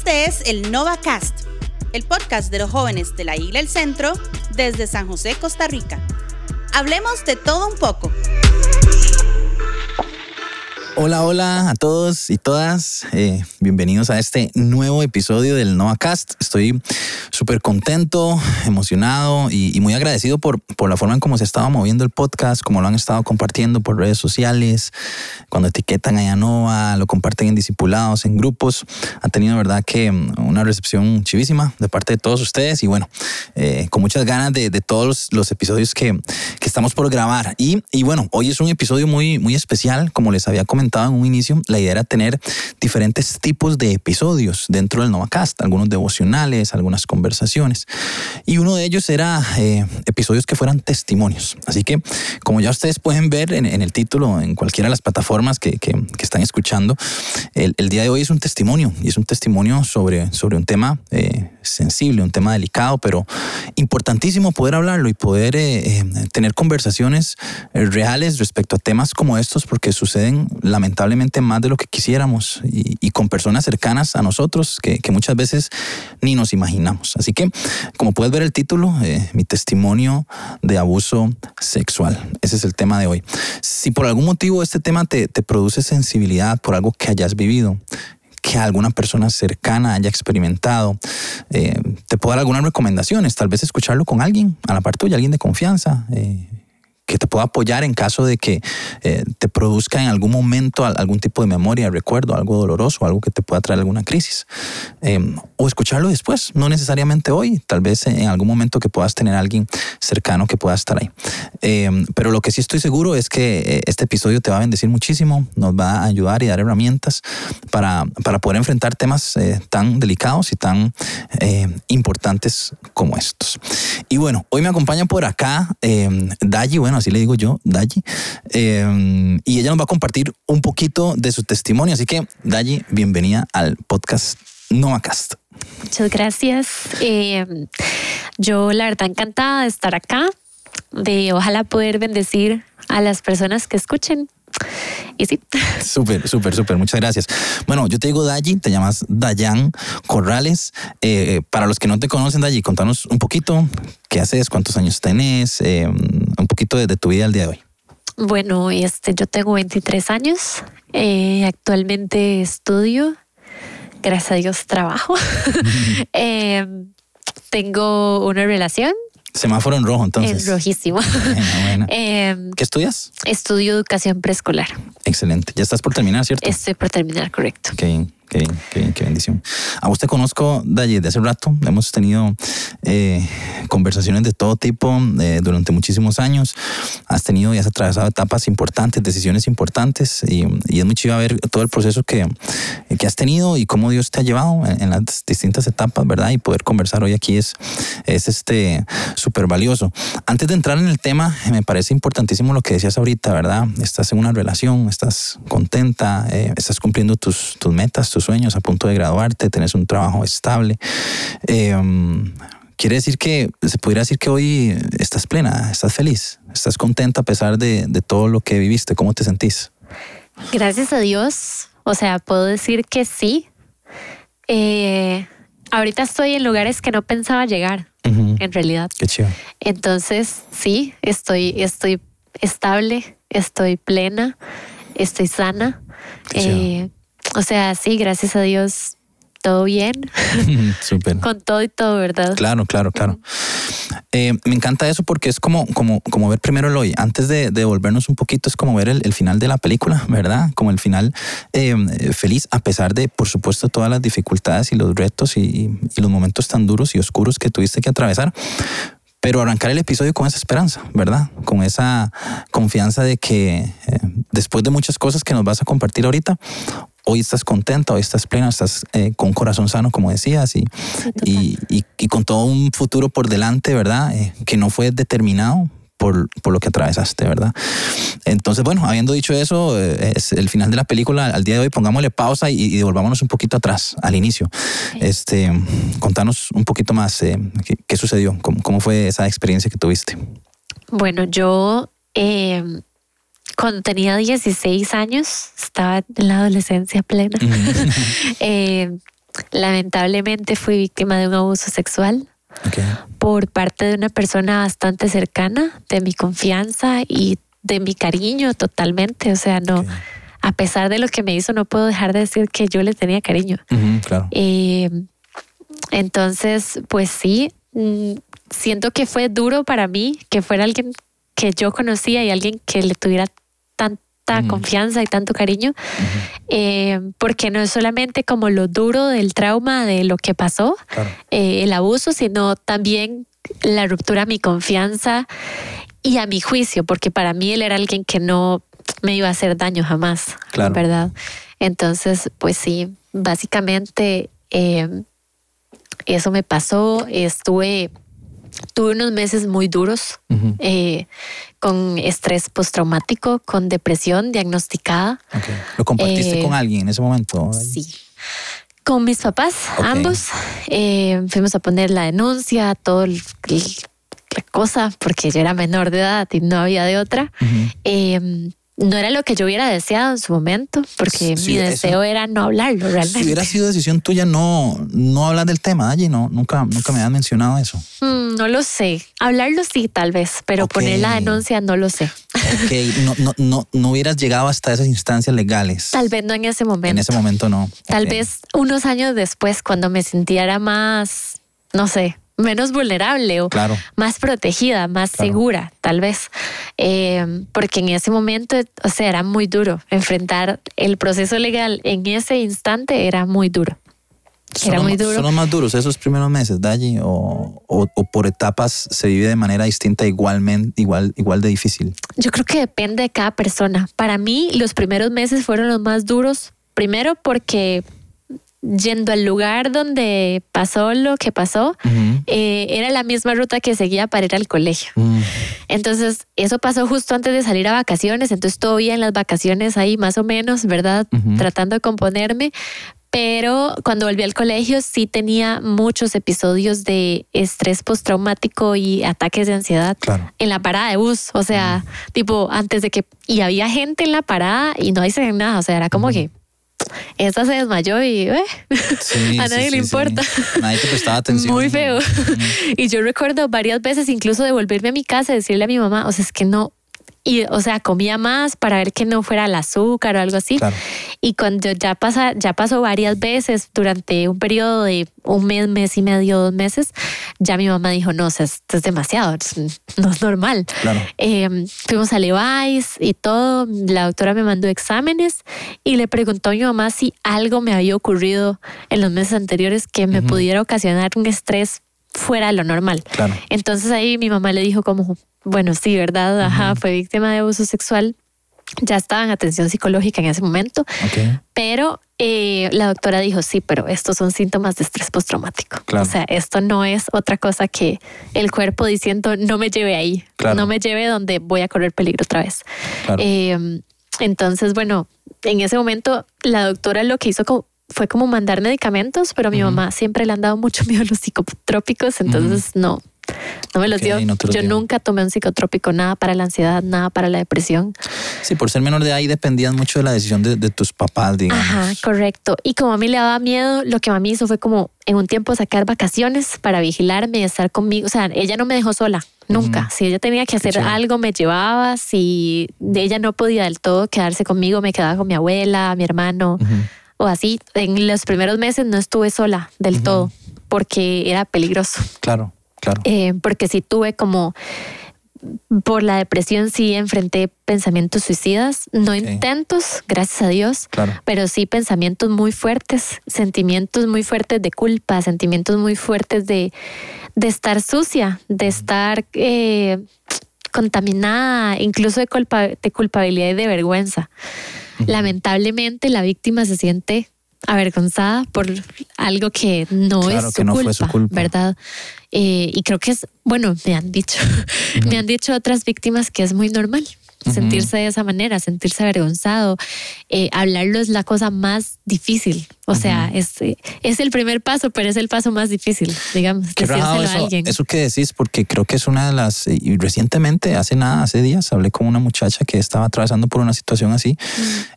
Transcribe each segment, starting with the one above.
Este es el NovaCast, el podcast de los jóvenes de la Isla El Centro desde San José, Costa Rica. Hablemos de todo un poco. Hola, hola a todos y todas. Eh, bienvenidos a este nuevo episodio del NovaCast. Estoy súper contento, emocionado y, muy agradecido por, por la forma en cómo se estaba moviendo el podcast, como lo han estado compartiendo por redes sociales, cuando etiquetan a Nova, lo comparten en discipulados, en grupos. Ha tenido, verdad, que mm, una recepción chivísima de parte de todos ustedes y bueno, eh, con muchas ganas de, de todos los, episodios que, que, estamos por grabar. Y, y bueno, hoy es un episodio muy, muy especial, como les había comentado en un inicio, la idea era tener diferentes tipos de episodios dentro del NovaCast, algunos devocionales, algunas conversaciones. Y uno de ellos era eh, episodios que fueran testimonios. Así que, como ya ustedes pueden ver en, el título, en cualquiera de las plataformas que, que, están escuchando, el, el, día de hoy es un testimonio y es un testimonio sobre, sobre un tema eh, sensible, un tema delicado, pero importantísimo poder hablarlo y poder eh, tener conversaciones reales respecto a temas como estos, porque suceden la lamentablemente más de lo que quisiéramos y, con personas cercanas a nosotros que, muchas veces ni nos imaginamos. Así que, como puedes ver el título, eh, mi testimonio de abuso sexual. Ese es el tema de hoy. Si por algún motivo este tema te, produce sensibilidad por algo que hayas vivido, que alguna persona cercana haya experimentado. Eh, te puedo dar algunas recomendaciones, tal vez escucharlo con alguien, a la par tuya, alguien de confianza. Eh, que te pueda apoyar en caso de que eh, te produzca en algún momento algún tipo de memoria, recuerdo, algo doloroso, algo que te pueda traer alguna crisis. Em, o escucharlo después, no necesariamente hoy, tal vez en algún momento que puedas tener alguien cercano que pueda estar ahí. Em, pero lo que sí estoy seguro es que eh, este episodio te va a bendecir muchísimo, nos va a ayudar y dar herramientas para, para poder enfrentar temas eh, tan delicados y tan importantes como estos. Y bueno, hoy me acompaña por acá em, Dayi, bueno, así le digo yo, Dayi. Em, y ella nos va a compartir un poquito de su testimonio. Así que, Dayi, bienvenida al podcast Novacast. Muchas gracias. Em, yo, la verdad, encantada de estar acá, de ojalá poder bendecir a las personas que escuchen. Y sí. Súper, súper, súper. Muchas gracias. Bueno, yo te digo Dayi, te llamas Dayan Corrales. Eh, para los que no te conocen, Dayi, contanos un poquito qué haces, cuántos años tenés, eh, un poquito de, tu vida al día de hoy. Bueno, este, yo tengo 23 años. Eh, actualmente estudio. Gracias a Dios trabajo. tengo una relación Semáforo en rojo, entonces. Es rojísimo. Em, ¿Qué estudias? Estudio educación preescolar. Excelente. Ya estás por terminar, ¿cierto? Estoy por terminar, correcto. Qué. Qué qué bendición. A usted conozco de, de hace rato, hemos tenido eh, conversaciones de todo tipo eh, durante muchísimos años. Has tenido y has atravesado etapas importantes, decisiones importantes y, es muy chido ver todo el proceso que, que, has tenido y cómo Dios te ha llevado en, las distintas etapas, ¿verdad? Y poder conversar hoy aquí es, es este súper valioso. Antes de entrar en el tema, me parece importantísimo lo que decías ahorita, ¿verdad? Estás en una relación, estás contenta, eh, estás cumpliendo tus, tus metas, tus sueños, a punto de graduarte, tenés un trabajo estable. Em, quiere decir que se podría decir que hoy estás plena, estás feliz, estás contenta a pesar de, todo lo que viviste. ¿Cómo te sentís? Gracias a Dios. O sea, puedo decir que sí. Eh, ahorita estoy en lugares que no pensaba llegar, en realidad. Qué chido. Entonces, sí, estoy, estoy estable, estoy plena, estoy sana. Eh, o sea, sí, gracias a Dios, todo bien. Súper. Con todo y todo, ¿verdad? Claro, claro, claro. Eh, me encanta eso porque es como, como, como ver primero el hoy. Antes de, de volvernos un poquito, es como ver el, final de la película, ¿verdad? Como el final eh, feliz, a pesar de, por supuesto, todas las dificultades y los retos y, y los momentos tan duros y oscuros que tuviste que atravesar pero arrancar el episodio con esa esperanza, ¿verdad? Con esa confianza de que eh, después de muchas cosas que nos vas a compartir ahorita, hoy estás contenta, hoy estás plena, estás eh, con corazón sano, como decías, y, y, y, con todo un futuro por delante, ¿verdad? Eh, que no fue determinado por, por, lo que atravesaste, ¿verdad? Entonces, bueno, habiendo dicho eso, eh, es el final de la película. Al día de hoy, pongámosle pausa y, devolvámonos un poquito atrás, al inicio. Este, contanos un poquito más qué, qué, sucedió, cómo, cómo, fue esa experiencia que tuviste. Bueno, yo cuando tenía 16 años, estaba en la adolescencia plena. Eh, lamentablemente fui víctima de un abuso sexual por parte de una persona bastante cercana, de mi confianza y de mi cariño totalmente. O sea, no, a pesar de lo que me hizo, no puedo dejar de decir que yo le tenía cariño. claro. Eh, entonces, pues sí, mm, siento que fue duro para mí que fuera alguien que yo conocía y alguien que le tuviera tanta confianza y tanto cariño, eh, porque no es solamente como lo duro del trauma de lo que pasó, eh, el abuso, sino también la ruptura a mi confianza y a mi juicio, porque para mí él era alguien que no me iba a hacer daño jamás, ¿verdad? Entonces, pues sí, básicamente eh, eso me pasó, estuve, tuve unos meses muy duros, eh, con estrés postraumático, con depresión diagnosticada. ¿Lo compartiste con eh, alguien en ese momento? Sí. Con mis papás, ambos, fuimos a poner la denuncia, todo el, la cosa, porque yo era menor de edad y no había de otra. Eh, no era lo que yo hubiera deseado en su momento, porque mi deseo era no hablarlo realmente. Si hubiera sido decisión tuya no, no hablar del tema, allí no, nunca, nunca me han mencionado eso. Mm, no lo sé. Hablarlo sí, tal vez, pero poner la denuncia no lo sé. Ok, no, no, no, no hubieras llegado hasta esas instancias legales. Tal vez no en ese momento. En ese momento no. Tal vez unos años después, cuando me sintiera más, no sé, menos vulnerable o más protegida, más segura, tal vez. Eh, porque en ese momento, o sea, era muy duro. Enfrentar el proceso legal en ese instante era muy duro. Era muy duro. ¿Son los más duros esos primeros meses, Daji? O, o, por etapas se vive de manera distinta, igualmente, igual, igual de difícil? Yo creo que depende de cada persona. Para mí, los primeros meses fueron los más duros. Primero porque yendo al lugar donde pasó lo que pasó, eh, era la misma ruta que seguía para ir al colegio. Entonces, eso pasó justo antes de salir a vacaciones, entonces todavía en las vacaciones ahí más o menos, ¿verdad? Tratando de componerme, pero cuando volví al colegio sí tenía muchos episodios de estrés postraumático y ataques de ansiedad en la parada de bus, o sea, tipo antes de que y había gente en la parada y no dicen nada, o sea, era como que esta se desmayó y eh, a nadie le importa. Nadie te prestaba atención. Muy feo. Y yo recuerdo varias veces incluso de volverme a mi casa y decirle a mi mamá, o sea, es que no, y o sea comía más para ver que no fuera el azúcar o algo así. Y cuando ya pasa ya pasó varias veces durante un periodo de un mes mes y medio dos meses ya mi mamá dijo no o sea, esto es demasiado no es normal em, fuimos a Levi's y todo la doctora me mandó exámenes y le preguntó a mi mamá si algo me había ocurrido en los meses anteriores que me pudiera ocasionar un estrés fuera de lo normal. Entonces ahí mi mamá le dijo como, bueno, sí, ¿verdad? Ajá, fue víctima de abuso sexual. Ya estaba en atención psicológica en ese momento, pero eh, la doctora dijo, sí, pero estos son síntomas de estrés postraumático. O sea, esto no es otra cosa que el cuerpo diciendo, no me lleve ahí, no me lleve donde voy a correr peligro otra vez. Em, entonces, bueno, en ese momento la doctora lo que hizo fue como mandar medicamentos, pero a mi mamá siempre le han dado mucho miedo los psicotrópicos, entonces no, no me los dio. Yo nunca tomé un psicotrópico, nada para la ansiedad, nada para la depresión. Sí, por ser menor de ahí dependían mucho de la decisión de, tus papás, digamos. Ajá, correcto. Y como a mí le daba miedo, lo que a mí hizo fue como en un tiempo sacar vacaciones para vigilarme y estar conmigo. O sea, ella no me dejó sola, nunca. Si ella tenía que hacer algo, me llevaba. Si ella no podía del todo quedarse conmigo, me quedaba con mi abuela, mi hermano. O así, en los primeros meses no estuve sola del todo porque era peligroso. Claro. Claro. Eh, porque sí tuve como por la depresión sí enfrenté pensamientos suicidas, no intentos, gracias a Dios, pero sí pensamientos muy fuertes, sentimientos muy fuertes de culpa, sentimientos muy fuertes de, de estar sucia, de estar eh, contaminada, incluso de, culpa, de culpabilidad y de vergüenza. Lamentablemente la víctima se siente avergonzada por algo que no es su, culpa, ¿verdad? Eh, y creo que es, bueno, me han dicho, me han dicho otras víctimas que es muy normal sentirse de esa manera, sentirse avergonzado. Eh, hablarlo es la cosa más difícil. O sea, es, es el primer paso, pero es el paso más difícil, digamos, decírselo a alguien. Eso que decís, porque creo que es una de las, y recientemente, hace nada, hace días, hablé con una muchacha que estaba atravesando por una situación así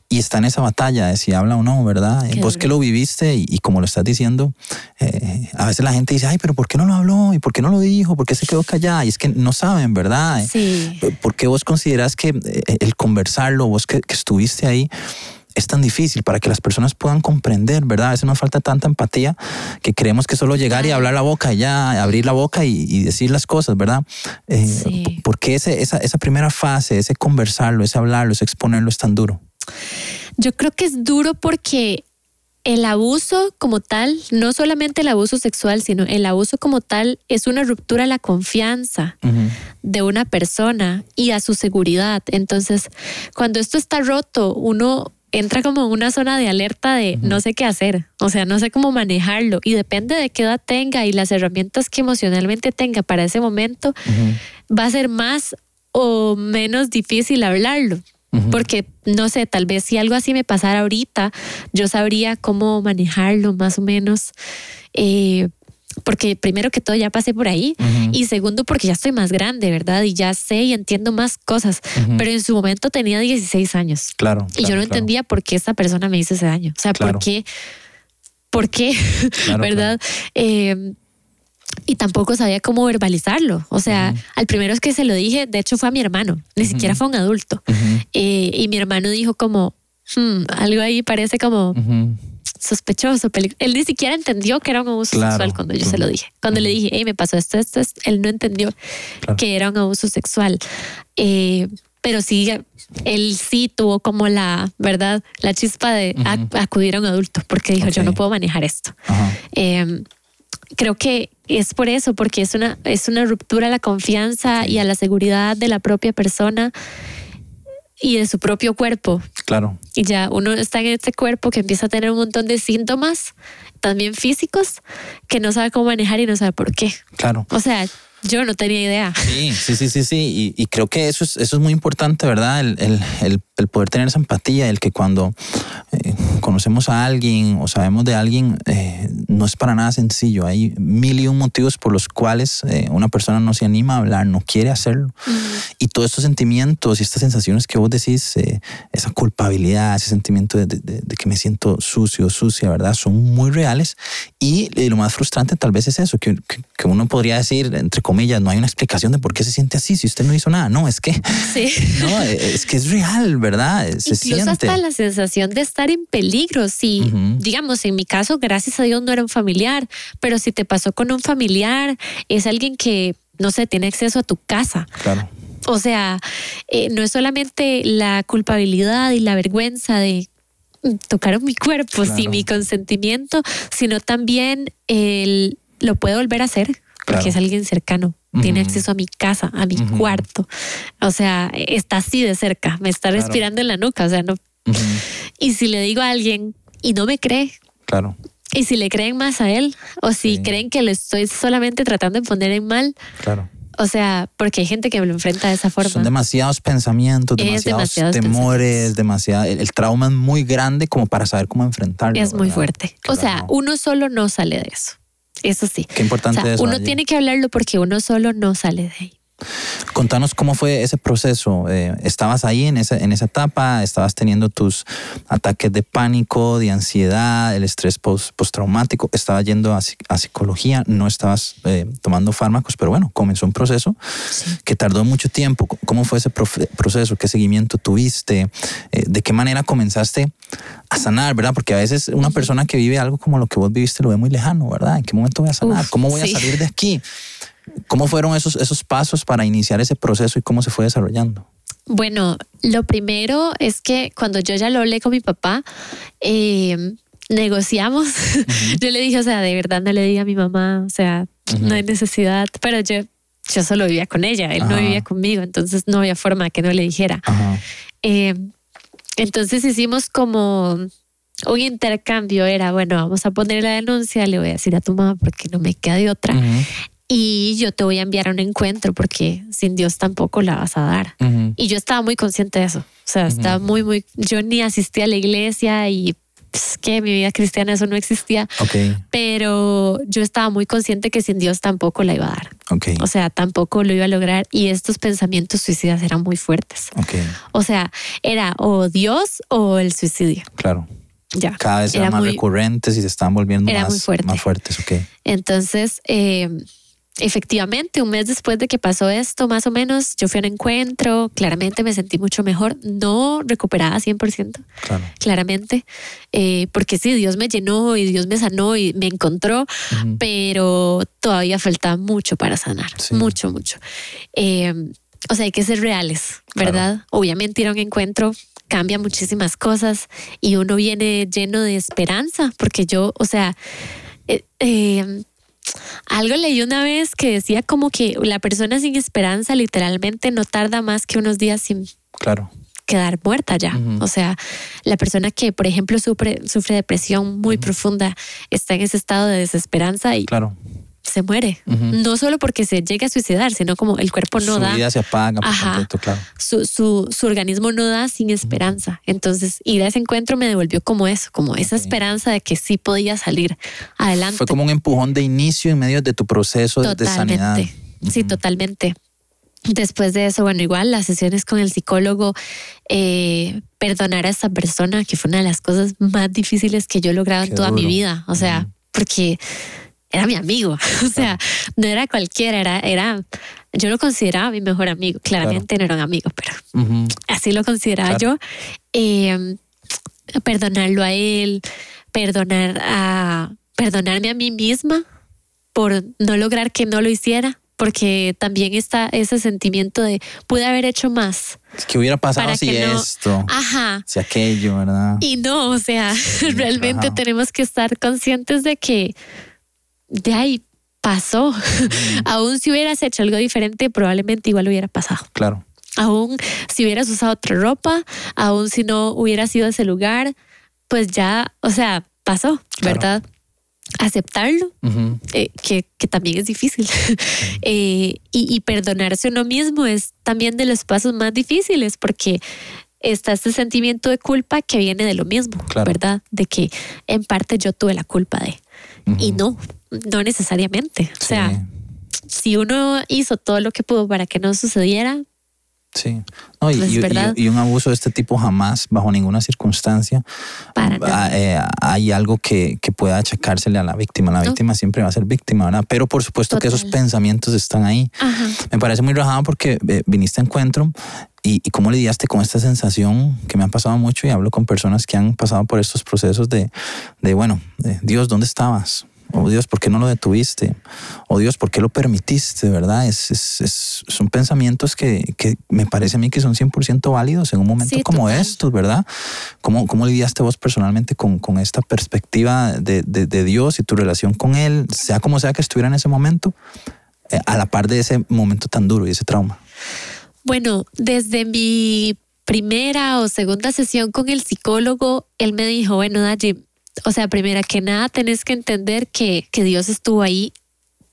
y está en esa batalla de si habla o no, ¿verdad? Vos que lo viviste y, como lo estás diciendo, eh, a veces la gente dice, ay, pero ¿por qué no lo habló? ¿Y por qué no lo dijo? ¿Por qué se quedó callada? Y es que no saben, ¿verdad? Sí. ¿Por qué vos consideras que eh, el conversarlo, vos que, que estuviste ahí, es tan difícil para que las personas puedan comprender, ¿verdad? A veces nos falta tanta empatía que creemos que solo llegar y hablar la boca y ya, abrir la boca y, decir las cosas, ¿verdad? Eh, ¿Por qué esa, esa primera fase, ese conversarlo, ese hablarlo, ese exponerlo es tan duro? Yo creo que es duro porque el abuso como tal, no solamente el abuso sexual, sino el abuso como tal es una ruptura a la confianza de una persona y a su seguridad. Entonces, cuando esto está roto, uno entra como en una zona de alerta de no sé qué hacer, o sea, no sé cómo manejarlo y depende de qué edad tenga y las herramientas que emocionalmente tenga para ese momento, va a ser más o menos difícil hablarlo. Porque, no sé, tal vez si algo así me pasara ahorita, yo sabría cómo manejarlo más o menos. Eh, porque primero que todo ya pasé por ahí y segundo porque ya estoy más grande, ¿verdad? Y ya sé y entiendo más cosas, pero en su momento tenía 16 años. Claro. Y yo no entendía por qué esa persona me hizo ese daño. O sea, por qué, por qué, ¿verdad? Eh, y tampoco sabía cómo verbalizarlo. O sea, al primero es que se lo dije, de hecho fue a mi hermano, ni siquiera fue un adulto. Eh, y mi hermano dijo como, hmm, algo ahí parece como sospechoso. Él ni siquiera entendió que era un abuso sexual cuando yo se lo dije. Cuando le dije, hey, me pasó esto, esto, él no entendió que era un abuso sexual. Eh, pero sí, él sí tuvo como la, ¿verdad? La chispa de acudir a un adulto porque dijo, yo no puedo manejar esto. Em, creo que es por eso, porque es una, es una ruptura a la confianza y a la seguridad de la propia persona y de su propio cuerpo. Claro. Y ya uno está en este cuerpo que empieza a tener un montón de síntomas, también físicos, que no sabe cómo manejar y no sabe por qué. Claro. O sea, yo no tenía idea. Sí, sí, sí, sí, sí. Y, creo que eso es, eso es muy importante, ¿verdad? El, el, el, poder tener esa empatía, el que cuando eh, conocemos a alguien o sabemos de alguien, eh, no es para nada sencillo. Hay mil y un motivos por los cuales eh, una persona no se anima a hablar, no quiere hacerlo. Y todos estos sentimientos y estas sensaciones que vos decís, esa culpabilidad, ese sentimiento de, de, que me siento sucio, sucia, ¿verdad? Son muy reales. Y lo más frustrante tal vez es eso, que, que, uno podría decir, entre comillas, no hay una explicación de por qué se siente así si usted no hizo nada. No, es que, sí. no, es que es real, ¿verdad? Se Incluso hasta la sensación de estar en peligro. Si, digamos, en mi caso, gracias a Dios no era un familiar, pero si te pasó con un familiar, es alguien que, no sé, tiene acceso a tu casa. Claro. O sea, eh, no es solamente la culpabilidad y la vergüenza de tocar mi cuerpo sin mi consentimiento, sino también el, lo puedo volver a hacer porque es alguien cercano. Tiene acceso a mi casa, a mi cuarto. O sea, está así de cerca, me está respirando en la nuca. O sea, no. Y si le digo a alguien y no me cree. Claro. Y si le creen más a él, o si creen que le estoy solamente tratando de poner en mal. Claro. O sea, porque hay gente que lo enfrenta de esa forma. Son demasiados pensamientos, demasiados, temores, demasiado. El, trauma es muy grande como para saber cómo enfrentarlo. Es muy fuerte. o sea, uno solo no sale de eso. Eso sí. Qué importante Uno tiene que hablarlo porque uno solo no sale de ahí. Contanos cómo fue ese proceso. Eh, ¿Estabas ahí en esa, en esa etapa? ¿Estabas teniendo tus ataques de pánico, de ansiedad, el estrés post, postraumático? ¿Estabas yendo a, psicología? ¿No estabas eh, tomando fármacos? Pero bueno, comenzó un proceso que tardó mucho tiempo. ¿Cómo fue ese proceso? ¿Qué seguimiento tuviste? Eh, ¿De qué manera comenzaste a sanar, verdad? Porque a veces una persona que vive algo como lo que vos viviste lo ve muy lejano, ¿verdad? ¿En qué momento voy a sanar? ¿Cómo voy a salir de aquí? ¿Cómo fueron esos, esos pasos para iniciar ese proceso y cómo se fue desarrollando? Bueno, lo primero es que cuando yo ya lo hablé con mi papá, eh, negociamos. yo le dije, o sea, de verdad no le dije a mi mamá, o sea, no hay necesidad, pero yo, yo solo vivía con ella, él no vivía conmigo, entonces no había forma que no le dijera. Eh, entonces hicimos como un intercambio, era, bueno, vamos a poner la denuncia, le voy a decir a tu mamá porque no me queda de otra y yo te voy a enviar a un encuentro porque sin Dios tampoco la vas a dar. Y yo estaba muy consciente de eso. O sea, estaba muy, muy, yo ni asistí a la iglesia y pues, que mi vida cristiana eso no existía. Okay. Pero yo estaba muy consciente que sin Dios tampoco la iba a dar. Okay. O sea, tampoco lo iba a lograr y estos pensamientos suicidas eran muy fuertes. Okay. O sea, era o Dios o el suicidio. Claro. Ya. Cada vez eran más recurrentes y se estaban volviendo más, muy fuerte. más fuertes. Okay. Entonces, eh, efectivamente, un mes después de que pasó esto, más o menos, yo fui a un encuentro, claramente me sentí mucho mejor, no recuperada 100%, claro. claramente, eh, porque sí, Dios me llenó y Dios me sanó y me encontró, pero todavía falta mucho para sanar, mucho, mucho. Eh, o sea, hay que ser reales, ¿verdad? Obviamente ir a un encuentro cambia muchísimas cosas y uno viene lleno de esperanza, porque yo, o sea, eh, algo leí una vez que decía como que la persona sin esperanza literalmente no tarda más que unos días sin claro. quedar muerta ya. O sea, la persona que, por ejemplo, sufre, sufre depresión muy profunda está en ese estado de desesperanza y claro se muere. No solo porque se llegue a suicidar, sino como el cuerpo no da. Su vida se apaga por completo, claro. Su, su, su, organismo no da sin esperanza. Entonces, ir a ese encuentro me devolvió como eso, como esa esperanza de que sí podía salir adelante. Fue como un empujón de inicio en medio de tu proceso totalmente. de sanidad. Sí, totalmente. Después de eso, bueno, igual las sesiones con el psicólogo, eh, perdonar a esa persona, que fue una de las cosas más difíciles que yo he logrado Qué en toda duro. mi vida. O sea, porque era mi amigo, o sea, no era cualquiera, era, era, yo lo consideraba mi mejor amigo, claramente no era un amigo, pero Uh -huh. así lo consideraba Claro. yo. Eh, perdonarlo a él, perdonar a, perdonarme a mí misma por no lograr que no lo hiciera, porque también está ese sentimiento de pude haber hecho más. ¿Qué hubiera pasado si que no- esto, Ajá. si aquello, verdad? Y no, o sea, realmente ajá. tenemos que estar conscientes de que de ahí pasó. Aún si hubieras hecho algo diferente, probablemente igual hubiera pasado. Claro, Aún si hubieras usado otra ropa, aún si no hubieras ido a ese lugar, pues ya, o sea, pasó, Claro. ¿verdad? Aceptarlo, eh, que, que también es difícil. Eh, y, y perdonarse a uno mismo es también de los pasos más difíciles porque está este sentimiento de culpa que viene de lo mismo, Claro. ¿verdad? De que en parte yo tuve la culpa de. Y Ujú. no, no necesariamente. O sea, Sí. si uno hizo todo lo que pudo para que no sucediera, Sí. No, y, Pues, y- y- y un abuso de este tipo jamás, bajo ninguna circunstancia, Para eh, hay algo que, que pueda achacársele a la víctima. La No. víctima siempre va a ser víctima, ¿verdad? Pero por supuesto que esos Total. pensamientos están ahí. Ajá. Me parece muy rajado porque eh, viniste a encuentro y, y cómo lidiaste con esta sensación que me ha pasado mucho y hablo con personas que han pasado por estos procesos de, de bueno, de, Dios, ¿dónde estabas? O Dios, ¿por qué no lo detuviste? O Dios, ¿por qué lo permitiste? ¿Verdad? Es, es- es- son pensamientos que, que me parece a mí que son 100% válidos en un momento Sí, como estos, ¿verdad? ¿Cómo, cómo lidiaste vos personalmente con, con esta perspectiva de, de- de Dios y tu relación con Él, sea como sea que estuviera en ese momento, eh, a la par de ese momento tan duro y ese trauma? Bueno, desde mi primera o segunda sesión con el psicólogo, él me dijo, bueno, Dayi, o sea, primera que nada tenés que entender que, que Dios estuvo ahí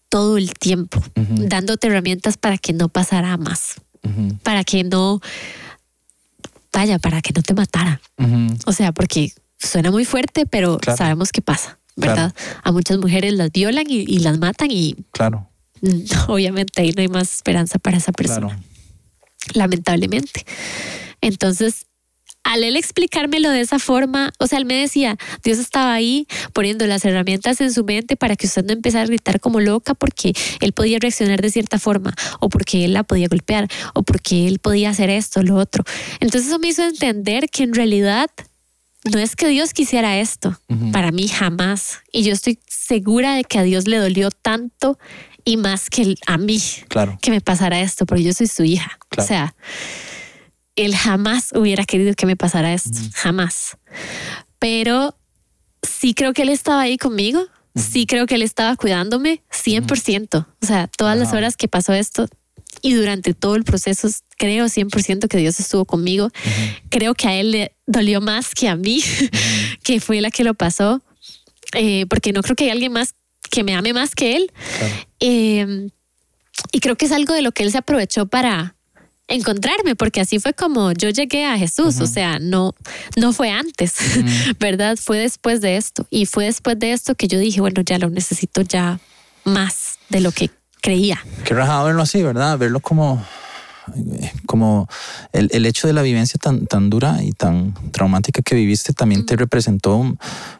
todo el tiempo, dándote herramientas para que no pasara más, para que no, vaya, para que no te matara. O sea, porque suena muy fuerte, pero Claro. sabemos qué pasa, ¿verdad? A muchas mujeres las violan y, y las matan y Claro, obviamente ahí no hay más esperanza para esa persona claro. Lamentablemente. Entonces, al él explicármelo de esa forma, o sea, él me decía, Dios estaba ahí poniendo las herramientas en su mente para que usted no empezara a gritar como loca porque él podía reaccionar de cierta forma, o porque él la podía golpear, o porque él podía hacer esto, lo otro. Entonces eso me hizo entender que en realidad no es que Dios quisiera esto, para mí jamás. Y yo estoy segura de que a Dios le dolió tanto y más que a mí Claro, que me pasara esto, porque yo soy su hija. Claro. O sea, él jamás hubiera querido que me pasara esto, jamás. Pero sí creo que él estaba ahí conmigo, sí creo que él estaba cuidándome 100%. O sea, todas las horas que pasó esto y durante todo el proceso, creo 100% que Dios estuvo conmigo. Creo que a él le dolió más que a mí, que fue la que lo pasó, eh, porque no creo que hay alguien más que me ame más que él. claro. Eh, y creo que es algo de lo que él se aprovechó para encontrarme, porque así fue como yo llegué a Jesús, o sea, no, no fue antes, ¿verdad? Fue después de esto. Y fue después de esto que yo dije, bueno, ya lo necesito ya más de lo que creía. Qué rajado verlo así, ¿verdad? Verlo como, como el, el, hecho de la vivencia tan, tan dura y tan traumática que viviste también te representó,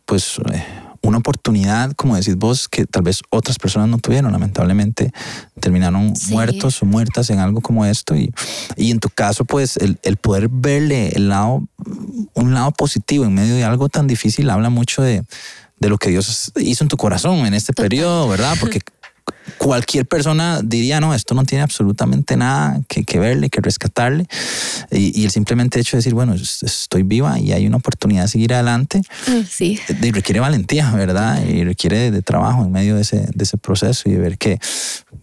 pues... Eh, una oportunidad, como decís vos, que tal vez otras personas no tuvieron. Lamentablemente terminaron muertos o muertas en algo como esto. Y, y en tu caso, pues el, el, poder verle el lado, un lado positivo en medio de algo tan difícil habla mucho de, de lo que Dios hizo en tu corazón en este periodo, ¿verdad? Porque cualquier persona diría, no, esto no tiene absolutamente nada que, que verle, que rescatarle. Y, el simplemente hecho de decir, bueno, estoy viva y hay una oportunidad de seguir adelante, mm, sí. requiere valentía, ¿verdad? Y requiere de, trabajo en medio de ese, de ese, proceso y de ver que,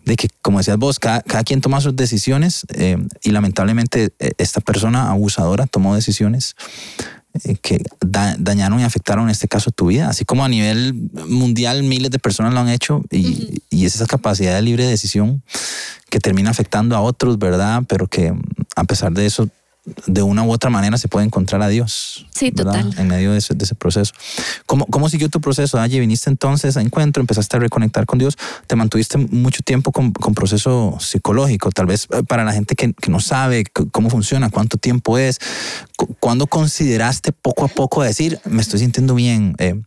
de que como decías vos, cada, quien toma sus decisiones eh, y lamentablemente eh, esta persona abusadora tomó decisiones eh, que dañaron y afectaron en este caso tu vida, así como a nivel mundial miles de personas lo han hecho y, y es esa capacidad de libre decisión que termina afectando a otros, ¿verdad? Pero que a pesar de eso de una u otra manera se puede encontrar a Dios. Sí, total. En medio de ese, proceso. ¿Cómo, ¿Cómo, siguió tu proceso? Allí viniste entonces a encuentro, empezaste a reconectar con Dios, te mantuviste mucho tiempo con, con proceso psicológico, tal vez eh, para la gente que, que, no sabe cómo funciona, cuánto tiempo es, cuándo consideraste poco a poco decir, me estoy sintiendo bien, eh,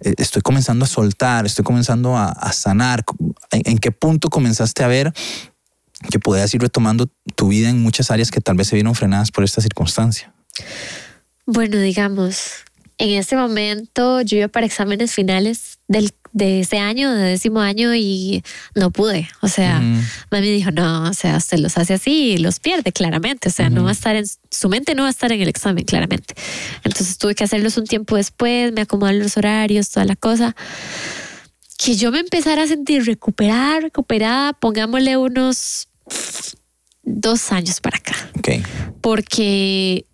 eh, estoy comenzando a soltar, estoy comenzando a, a sanar, ¿En, ¿en qué punto comenzaste a ver que puedas ir retomando tu vida en muchas áreas que tal vez se vieron frenadas por esta circunstancia? Bueno, digamos, en este momento yo iba para exámenes finales del, de ese año, de décimo año, y no pude. O sea, mami dijo, no, o sea, usted los hace así y los pierde claramente. O sea, no va a estar en su mente, no va a estar en el examen, claramente. Entonces tuve que hacerlos un tiempo después, me acomodaron los horarios, toda la cosa que yo me empezara a sentir recuperada, recuperada, pongámosle unos dos años para acá. Okay. Porque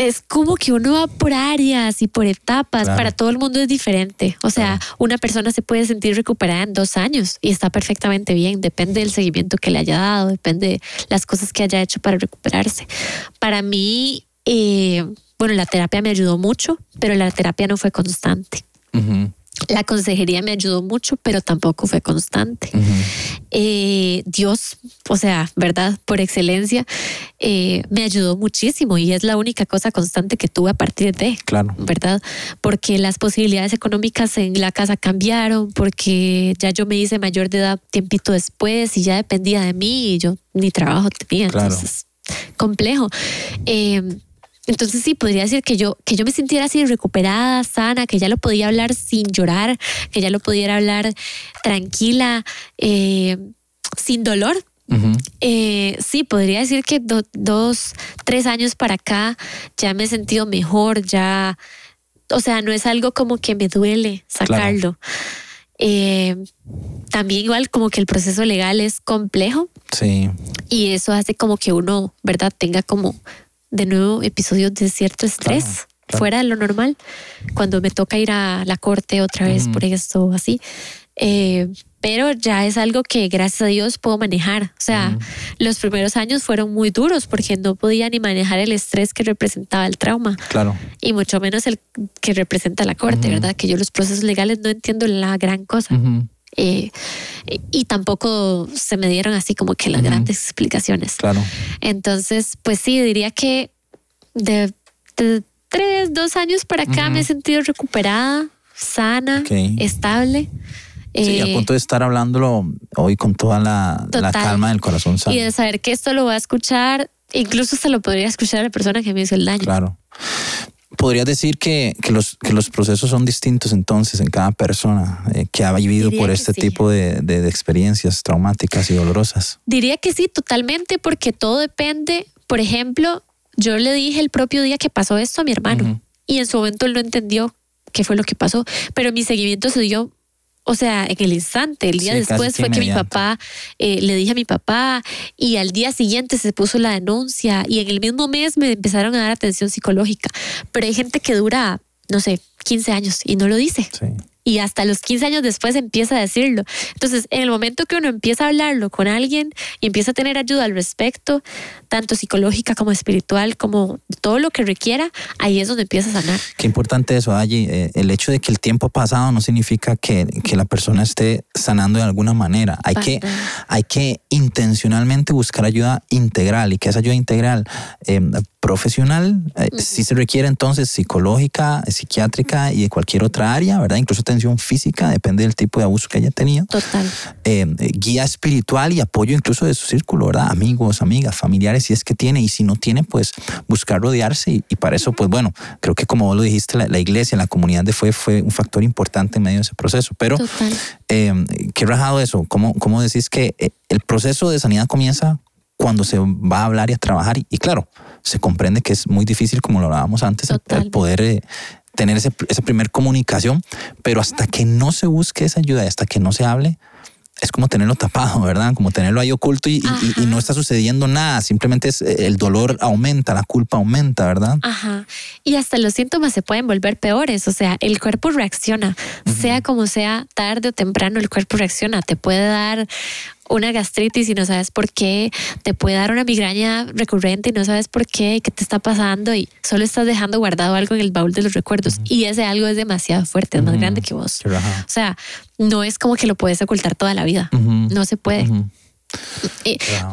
es como que uno va por áreas y por etapas, para todo el mundo es diferente. O sea, una persona se puede sentir recuperada en dos años y está perfectamente bien, depende del seguimiento que le haya dado, depende de las cosas que haya hecho para recuperarse. Para mí, eh, bueno, la terapia me ayudó mucho, pero la terapia no fue constante. La consejería me ayudó mucho, pero tampoco fue constante. Eh, Dios, o sea, ¿verdad? Por excelencia, eh, me ayudó muchísimo y es la única cosa constante que tuve a partir de, claro. ¿verdad? Porque las posibilidades económicas en la casa cambiaron, porque ya yo me hice mayor de edad tiempito después y ya dependía de mí y yo ni trabajo tenía. Entonces, complejo. Eh, entonces sí, podría decir que yo, que yo me sintiera así recuperada, sana, que ya lo podía hablar sin llorar, que ya lo pudiera hablar tranquila, eh, sin dolor. Eh, sí, podría decir que dos, tres años para acá ya me he sentido mejor, ya, o sea, no es algo como que me duele sacarlo. Eh, también igual como que el proceso legal es complejo. Sí. Y eso hace como que uno, ¿verdad? Tenga como de nuevo episodios de cierto estrés. fuera de lo normal, cuando me toca ir a la corte otra vez por esto así. Eh, pero ya es algo que gracias a Dios puedo manejar. O sea, los primeros años fueron muy duros porque no podía ni manejar el estrés que representaba el trauma. Claro. Y mucho menos el que representa la corte, ¿verdad? Que yo los procesos legales no entiendo la gran cosa. Eh, y tampoco se me dieron así como que las grandes explicaciones. Claro. Entonces, pues sí, diría que de, tres, dos años para acá me he sentido recuperada, sana, estable. Sí, a eh, punto de estar hablándolo hoy con toda la, la calma del corazón Y de saber que esto lo va a escuchar, incluso se lo podría escuchar a la persona que me hizo el daño. Claro podrías decir que, que, los, que los procesos son distintos entonces en cada persona eh, que ha vivido por este tipo de, de, experiencias traumáticas y dolorosas. Diría que sí, totalmente, porque todo depende. Por ejemplo, yo le dije el propio día que pasó esto a mi hermano y en su momento él no entendió qué fue lo que pasó, pero mi seguimiento se dio o sea, en el instante, el día después fue que mi papá, eh, le dije a mi papá y al día siguiente se puso la denuncia y en el mismo mes me empezaron a dar atención psicológica. Pero hay gente que dura, no sé, 15 años y no lo dice. Y hasta los 15 años después empieza a decirlo. Entonces, en el momento que uno empieza a hablarlo con alguien y empieza a tener ayuda al respecto, tanto psicológica como espiritual, como todo lo que requiera, ahí es donde empieza a sanar. Qué importante eso, allí eh, el hecho de que el tiempo ha pasado no significa que, que la persona esté sanando de alguna manera. Hay que, hay que intencionalmente buscar ayuda integral y que esa ayuda integral eh, profesional eh, si se requiere entonces psicológica, psiquiátrica y de cualquier otra área, ¿verdad? Incluso atención física, depende del tipo de abuso que haya tenido. Total. Eh, guía espiritual y apoyo incluso de su círculo, ¿verdad? Amigos, amigas, familiares, si es que tiene y si no tiene, pues buscar rodearse y, para eso, pues bueno, creo que como vos lo dijiste, la, iglesia, la comunidad de fue fue un factor importante en medio de ese proceso. Pero, eh, ¿qué rajado eso? ¿Cómo, ¿Cómo decís que el proceso de sanidad comienza cuando se va a hablar y a trabajar. Y, claro, se comprende que es muy difícil, como lo hablábamos antes, el, poder eh, tener ese, esa primera comunicación, pero hasta que no se busque esa ayuda, hasta que no se hable, es como tenerlo tapado, ¿verdad? Como tenerlo ahí oculto y, no está sucediendo nada. Simplemente es eh, el dolor aumenta, la culpa aumenta, ¿verdad? Ajá. Y hasta los síntomas se pueden volver peores. O sea, el cuerpo reacciona. Sea como sea, tarde o temprano el cuerpo reacciona. Te puede dar una gastritis y no sabes por qué, te puede dar una migraña recurrente y no sabes por qué, qué te está pasando y solo estás dejando guardado algo en el baúl de los recuerdos. Y ese algo es demasiado fuerte, es más grande que vos. O sea, no es como que lo puedes ocultar toda la vida, no se puede.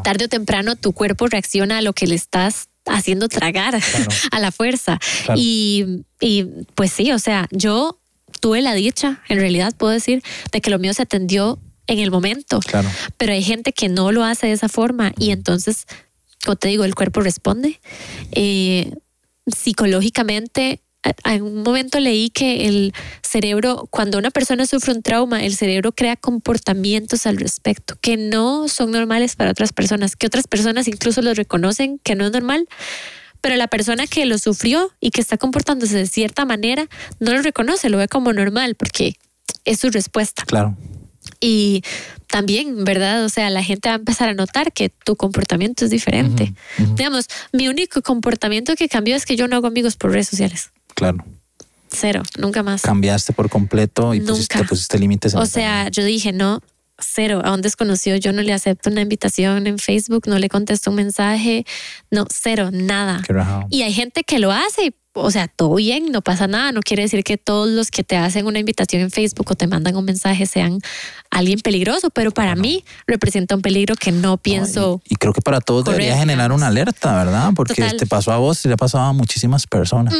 tarde o temprano tu cuerpo reacciona a lo que le estás haciendo tragar a la fuerza. Y, y pues sí, o sea, yo tuve la dicha, en realidad puedo decir, de que lo mío se atendió en el momento. Claro. Pero hay gente que no lo hace de esa forma y entonces, como te digo, el cuerpo responde. Eh, psicológicamente, en un momento leí que el cerebro, cuando una persona sufre un trauma, el cerebro crea comportamientos al respecto que no son normales para otras personas, que otras personas incluso los reconocen que no es normal, pero la persona que lo sufrió y que está comportándose de cierta manera no lo reconoce, lo ve como normal porque es su respuesta. Claro. Y también, ¿verdad? O sea, la gente va a empezar a notar que tu comportamiento es diferente. Digamos, mi único comportamiento que cambió es que yo no hago amigos por redes sociales. Claro. Cero, nunca más. Cambiaste por completo y pusiste, pusiste límites. o sea, yo dije, no, cero. A un desconocido yo no le acepto una invitación en Facebook, no le contesto un mensaje, no, cero, nada. y hay gente que lo hace o sea, todo bien, no pasa nada. No quiere decir que todos los que te hacen una invitación en Facebook o te mandan un mensaje sean alguien peligroso, pero para mí representa un peligro que no pienso. y, creo que para todos debería generar una alerta, ¿verdad? Porque te pasó a vos y le ha pasado a muchísimas personas.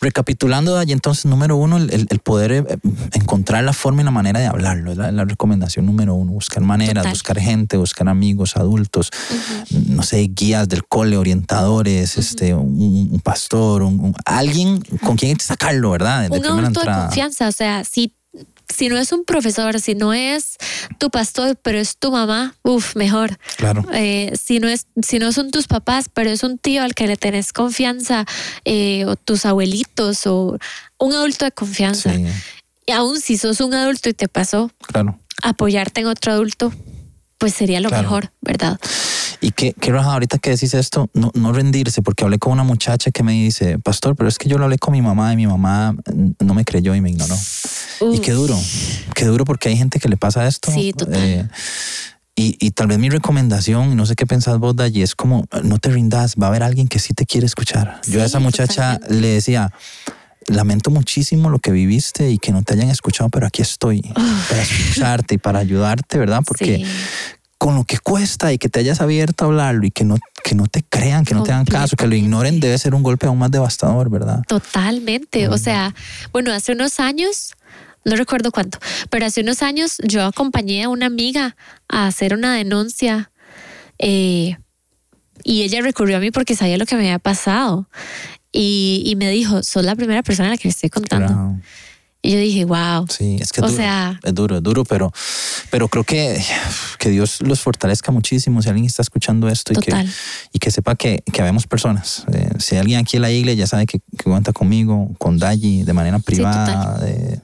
Recapitulando allí, entonces, número uno, el, poder eh, encontrar la forma y la manera de hablarlo. Es la, recomendación número uno. Buscar maneras, buscar gente, buscar amigos, adultos, no sé, guías del cole, orientadores, este, un, pastor, alguien con quien sacarlo, ¿verdad? Un adulto de confianza. O sea, si si no es un profesor, si no es tu pastor, pero es tu mamá, uff, mejor. Claro. Eh, si, no es, si no son tus papás, pero es un tío al que le tenés confianza, eh, o tus abuelitos, o un adulto de confianza. Y aún si sos un adulto y te pasó, claro. apoyarte en otro adulto, pues sería lo mejor, ¿verdad? Y que, que ahorita que decís esto, no, no rendirse, porque hablé con una muchacha que me dice, pastor, pero es que yo lo hablé con mi mamá y mi mamá no me creyó y me ignoró. Y qué duro, qué duro porque hay gente que le pasa esto. Sí, total. Eh, y, y, tal vez mi recomendación, no sé qué pensás vos, allí es como, no te rindas, va a haber alguien que sí te quiere escuchar. Yo a esa muchacha le decía, lamento muchísimo lo que viviste y que no te hayan escuchado, pero aquí estoy para escucharte y para ayudarte, ¿verdad? Porque con lo que cuesta y que te hayas abierto a hablarlo y que no, que no te crean, que no te hagan caso, que lo ignoren, debe ser un golpe aún más devastador, ¿verdad? Totalmente. O sea, bueno, hace unos años no recuerdo cuánto, pero hace unos años yo acompañé a una amiga a hacer una denuncia eh, y ella recurrió a mí porque sabía lo que me había pasado y, me dijo, sos la primera persona a la que le estoy contando. Y yo dije, wow. Sí, es que es, duro, sea, es duro, es duro, pero, pero creo que, que Dios los fortalezca muchísimo si alguien está escuchando esto y que, y que sepa que, que habemos personas. Eh, si alguien aquí en la iglesia ya sabe que, cuenta conmigo, con Dayi, de manera privada, de,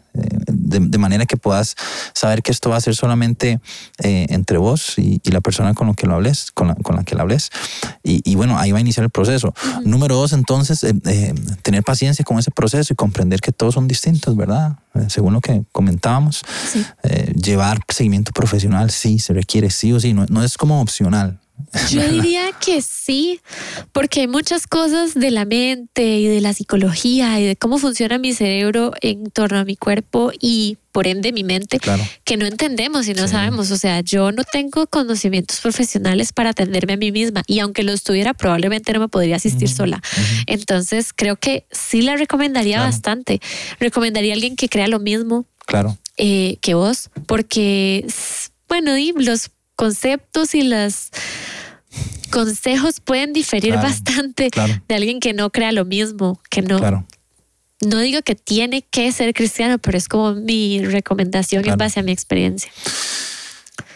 manera que puedas saber que esto va a ser solamente eh, entre vos y, la persona con, lo que lo hables, con, la, con la que lo hables. Y, bueno, ahí va a iniciar el proceso. Número dos, entonces, eh, eh, tener paciencia con ese proceso y comprender que todos son distintos, ¿verdad? según lo que comentábamos, llevar seguimiento profesional sí se requiere, sí o sí, no, no es como opcional. Yo diría que sí, porque hay muchas cosas de la mente y de la psicología y de cómo funciona mi cerebro en torno a mi cuerpo y por ende mi mente que no entendemos y no sabemos. O sea, yo no tengo conocimientos profesionales para atenderme a mí misma y aunque los tuviera probablemente no me podría asistir sola. Entonces creo que sí la recomendaría bastante. Recomendaría a alguien que crea lo mismo claro. Eh, que vos, porque bueno, y los conceptos y los consejos pueden diferir bastante de alguien que no crea lo mismo, que no. No digo que tiene que ser cristiano, pero es como mi recomendación en base a mi experiencia.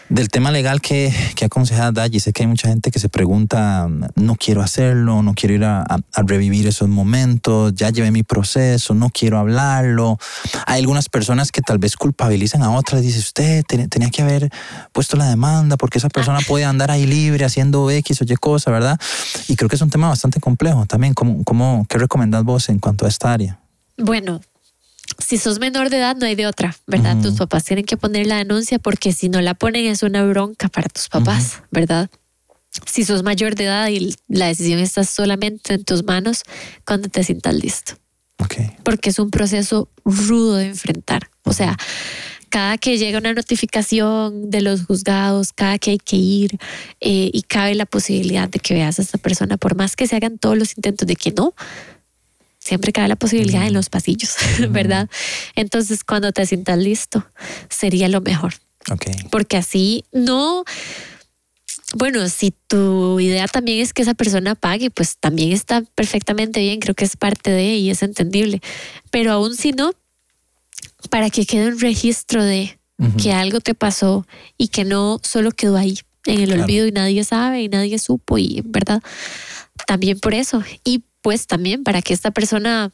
Del tema legal que, que aconseja Dayi, sé que hay mucha gente que se pregunta, no quiero hacerlo, no quiero ir a, revivir esos momentos, ya llevé mi proceso, no quiero hablarlo. Hay algunas personas que tal vez culpabilizan a otras, dice usted tenía que haber puesto la demanda porque esa persona puede andar ahí libre haciendo X o Y cosa, ¿verdad? Y creo que es un tema bastante complejo también. ¿Cómo, cómo, ¿Qué recomendás vos en cuanto a esta área? Bueno, si sos menor de edad no hay de otra, ¿verdad? Tus papás tienen que poner la denuncia porque si no la ponen es una bronca para tus papás, ¿verdad? Si sos mayor de edad y la decisión está solamente en tus manos, cuando te sientas listo. Porque es un proceso rudo de enfrentar. O sea, cada que llega una notificación de los juzgados, cada que hay que ir eh, y cabe la posibilidad de que veas a esta persona, por más que se hagan todos los intentos de que no, siempre cabe la posibilidad en los pasillos, ¿verdad? Entonces, cuando te sientas listo, sería lo mejor. Porque así no... Bueno, si tu idea también es que esa persona pague, pues también está perfectamente bien, creo que es parte de y es entendible. Pero aún si no, para que quede un registro de que algo te pasó y que no solo quedó ahí en el olvido y nadie sabe y nadie supo y, ¿verdad? También por eso. Y pues también para que esta persona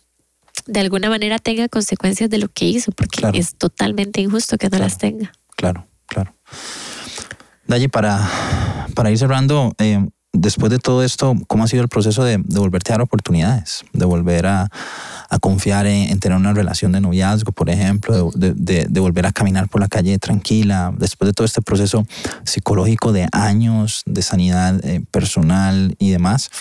de alguna manera tenga consecuencias de lo que hizo, porque es totalmente injusto que no las tenga. Claro, claro. Daye, para, para ir cerrando, eh, después de todo esto, ¿cómo ha sido el proceso de, de volverte a dar oportunidades? De volver a, a confiar en, tener una relación de noviazgo, por ejemplo, de, de, de, volver a caminar por la calle tranquila, después de todo este proceso psicológico de años de sanidad eh, personal y demás.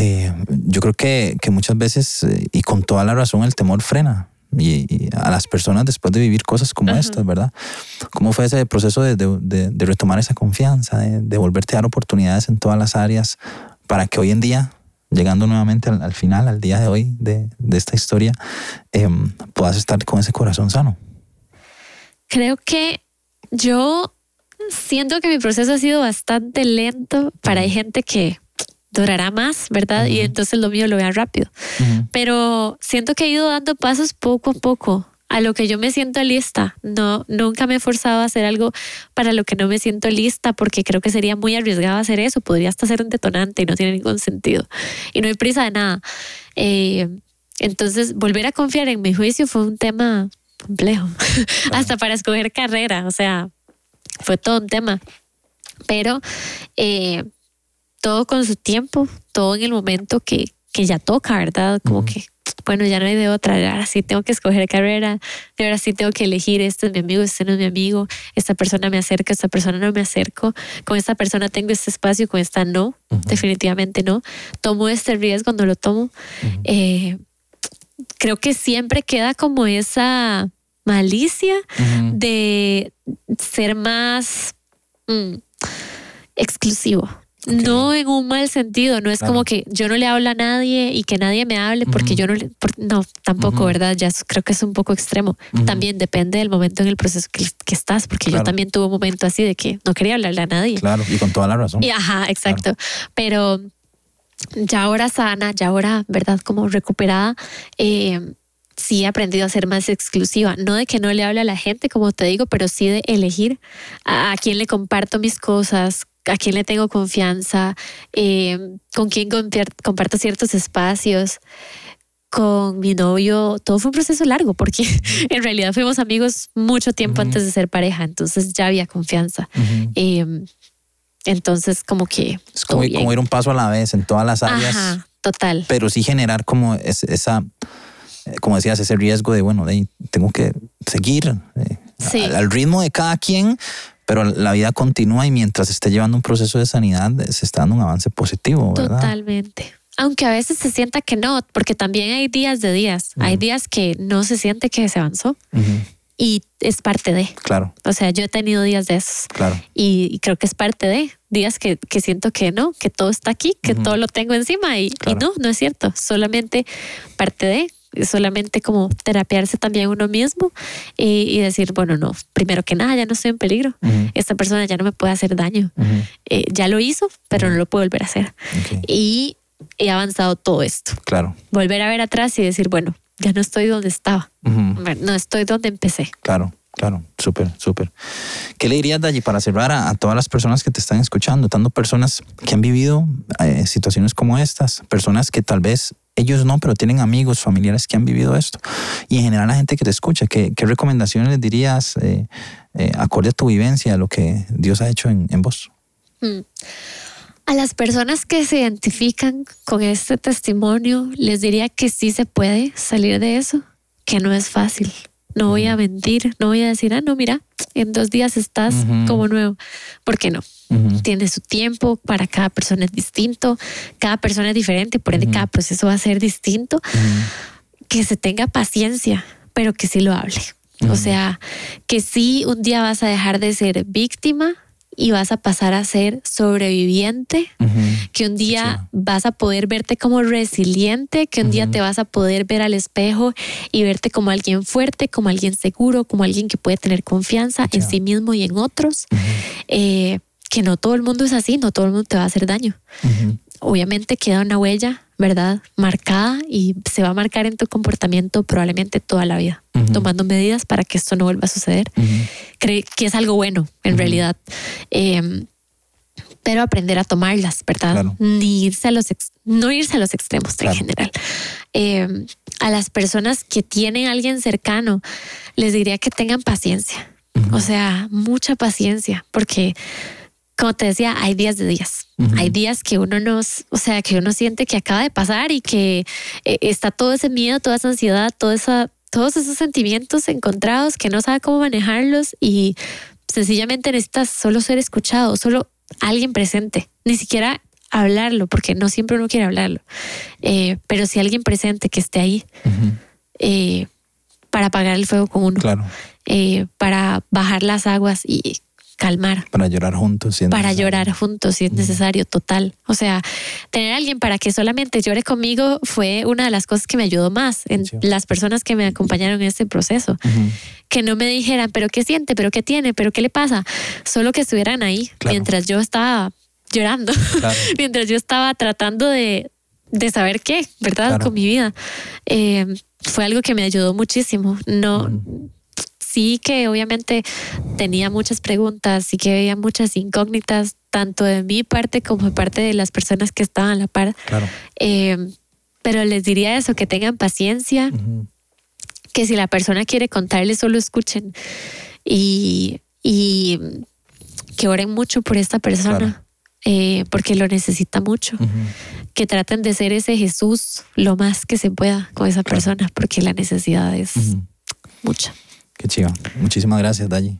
Eh, yo creo que, que, muchas veces, eh, y con toda la razón, el temor frena. Y, a las personas después de vivir cosas como estas, ¿verdad? ¿Cómo fue ese proceso de, de, de retomar esa confianza, de, volverte a dar oportunidades en todas las áreas para que hoy en día, llegando nuevamente al, final, al día de hoy de, esta historia, eh, puedas estar con ese corazón sano? Creo que yo siento que mi proceso ha sido bastante lento para hay gente que durará más, ¿verdad? Y entonces lo mío lo vea rápido. Pero siento que he ido dando pasos poco a poco a lo que yo me siento lista. No, nunca me he forzado a hacer algo para lo que no me siento lista porque creo que sería muy arriesgado hacer eso. Podría hasta ser un detonante y no tiene ningún sentido. Y no hay prisa de nada. Eh, entonces, volver a confiar en mi juicio fue un tema complejo, hasta para escoger carrera. O sea, fue todo un tema. Pero eh, todo con su tiempo, todo en el momento que, que ya toca, ¿verdad? Como que, bueno, ya no hay de otra, ahora sí tengo que escoger carrera, ahora sí tengo que elegir, este es mi amigo, este no es mi amigo, esta persona me acerca, esta persona no me acerco, con esta persona tengo este espacio, con esta no, definitivamente no, tomo este riesgo, no lo tomo. Eh, creo que siempre queda como esa malicia de ser más mm, exclusivo. No en un mal sentido, no es como que yo no le hablo a nadie y que nadie me hable porque yo no le... no, tampoco, ¿verdad? Ya creo que es un poco extremo. También depende del momento en el proceso que, estás, porque yo también tuve un momento así de que no quería hablarle a nadie. Claro, y con toda la razón. Y, ajá, exacto. Pero ya ahora sana, ya ahora, ¿verdad? Como recuperada, eh, sí he aprendido a ser más exclusiva. No de que no le hable a la gente, como te digo, pero sí de elegir a, a quién le comparto mis cosas, a quién le tengo confianza, eh, con quién comparto ciertos espacios. con mi novio, todo fue un proceso largo porque en realidad fuimos amigos mucho tiempo antes de ser pareja, entonces ya había confianza. Em, entonces, como que... Es como, ir un paso a la vez en todas las áreas. Ajá, total. Pero sí generar como esa, eh, como decías, ese riesgo de, bueno, de, tengo que seguir eh, al, ritmo de cada quien, pero la vida continúa y mientras esté llevando un proceso de sanidad, se está dando un avance positivo, ¿verdad? Totalmente aunque a veces se sienta que no, porque también hay días de días. Hay días que no se siente que se avanzó. Y es parte de. Claro. O sea, yo he tenido días de esos. Claro. Y, creo que es parte de. Días que, siento que no, que todo está aquí, que todo lo tengo encima. Y, no, no es cierto. Solamente parte de. Solamente como terapiarse también uno mismo y, decir, bueno, no, primero que nada, ya no estoy en peligro. Esta persona ya no me puede hacer daño. Eh, ya lo hizo, pero no lo puede volver a hacer. Y he avanzado todo esto. Claro. Volver a ver atrás y decir, bueno, ya no estoy donde estaba. No estoy donde empecé. Claro. Claro, súper, súper. ¿Qué le dirías, allí para cerrar a, todas las personas que te están escuchando? Tanto personas que han vivido eh, situaciones como estas, personas que tal vez ellos no, pero tienen amigos, familiares que han vivido esto. Y en general la gente que te escucha, ¿qué, recomendaciones les dirías eh, eh, acorde a tu vivencia, a lo que Dios ha hecho en, vos? Mm. A las personas que se identifican con este testimonio, les diría que sí se puede salir de eso, que no es fácil. No voy a mentir, no voy a decir, ah, no, mira, en dos días estás como nuevo. ¿Por qué no? Tiene su tiempo, para cada persona es distinto, cada persona es diferente, por ende cada proceso va a ser distinto. Que se tenga paciencia, pero que sí lo hable. O sea, que sí un día vas a dejar de ser víctima y vas a pasar a ser sobreviviente, que un día vas a poder verte como resiliente, que un día te vas a poder ver al espejo y verte como alguien fuerte, como alguien seguro, como alguien que puede tener confianza en sí mismo y en otros. Eh, que no todo el mundo es así, no todo el mundo te va a hacer daño. Obviamente queda una huella ¿verdad? Marcada y se va a marcar en tu comportamiento probablemente toda la vida, tomando medidas para que esto no vuelva a suceder. Cree que es algo bueno, en realidad. Em, pero aprender a tomarlas, ¿verdad? Ni irse a los no irse a los extremos en general. Em, a las personas que tienen a alguien cercano, les diría que tengan paciencia. O sea, mucha paciencia, porque como te decía, hay días de días. Hay días que uno nos, o sea, que uno siente que acaba de pasar y que eh, está todo ese miedo, toda esa ansiedad, toda esa, todos esos sentimientos encontrados que no sabe cómo manejarlos y sencillamente necesitas solo ser escuchado, solo alguien presente, ni siquiera hablarlo, porque no siempre uno quiere hablarlo, eh, pero si alguien presente que esté ahí eh, para apagar el fuego con uno, claro. para bajar las aguas y calmar. Para llorar juntos. Si para llorar juntos si es necesario, total. O sea, tener a alguien para que solamente llore conmigo fue una de las cosas que me ayudó más en las personas que me acompañaron en este proceso. Que no me dijeran, pero qué siente, pero qué tiene, pero qué le pasa. Solo que estuvieran ahí mientras yo estaba llorando, mientras yo estaba tratando de, de saber qué, ¿verdad? Con mi vida. Eh, fue algo que me ayudó muchísimo. No, sí que obviamente tenía muchas preguntas, y que había muchas incógnitas, tanto de mi parte como de parte de las personas que estaban a la par. Eh, pero les diría eso, que tengan paciencia, que si la persona quiere contarles, solo escuchen y, que oren mucho por esta persona. Eh, porque lo necesita mucho. Que traten de ser ese Jesús lo más que se pueda con esa persona, porque la necesidad es mucha. Qué chido. Muchísimas gracias, Dayi.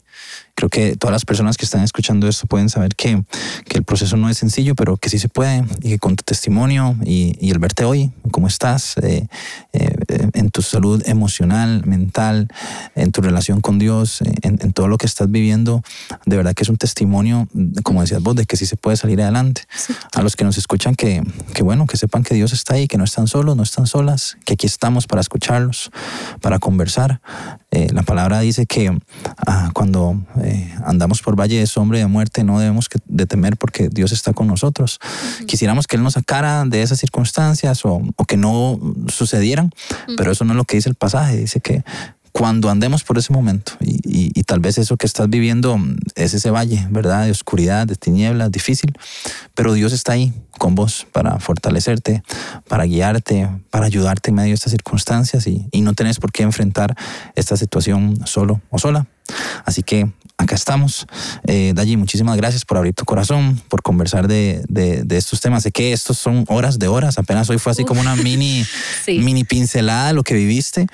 Creo que todas las personas que están escuchando esto pueden saber que, que el proceso no es sencillo, pero que sí se puede y que con tu testimonio y, y el verte hoy, cómo estás, eh, eh, en tu salud emocional, mental, en tu relación con Dios, en, en, todo lo que estás viviendo, de verdad que es un testimonio, como decías vos, de que sí se puede salir adelante. A los que nos escuchan, que, que bueno, que sepan que Dios está ahí, que no están solos, no están solas, que aquí estamos para escucharlos, para conversar. Eh, la palabra dice que ah, cuando eh, andamos por valle de sombra y de muerte, no debemos de temer porque Dios está con nosotros. Quisiéramos que Él nos sacara de esas circunstancias o, o que no sucedieran, pero eso no es lo que dice el pasaje. Dice que cuando andemos por ese momento y, tal vez eso que estás viviendo es ese valle, ¿verdad? De oscuridad, de tinieblas, difícil, pero Dios está ahí con vos para fortalecerte, para guiarte, para ayudarte en medio de estas circunstancias y, y no tenés por qué enfrentar esta situación solo o sola. Así que acá estamos. Eh, Dayi, muchísimas gracias por abrir tu corazón, por conversar de, estos temas. Sé que estos son horas de horas, apenas hoy fue así como una mini, mini pincelada de lo que viviste,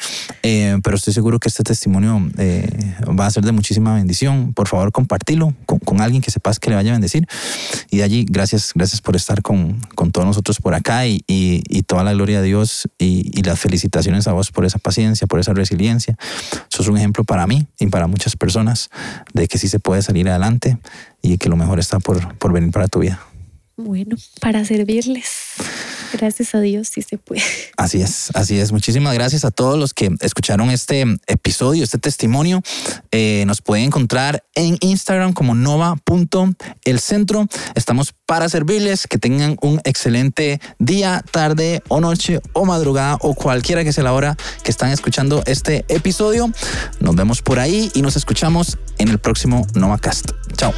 eh, pero estoy seguro que este testimonio eh, va a ser de muchísima bendición. Por favor, compartilo con, alguien que sepas que le vaya a bendecir. Y Dayi, gracias, gracias por estar con, todos nosotros por acá y, toda la gloria a Dios y, y las felicitaciones a vos por esa paciencia, por esa resiliencia. Sos un ejemplo para mí y para muchas personas de que sí se puede salir adelante y que lo mejor está por, por venir para tu vida. Bueno, para servirles. Gracias a Dios, sí se puede. Así es, así es. Muchísimas gracias a todos los que escucharon este episodio, este testimonio. Eh, nos pueden encontrar en Instagram como nova.elcentro. Estamos para servirles. Que tengan un excelente día, tarde o noche o madrugada o cualquiera que sea la hora que están escuchando este episodio. Nos vemos por ahí y nos escuchamos en el próximo NovaCast. Chao.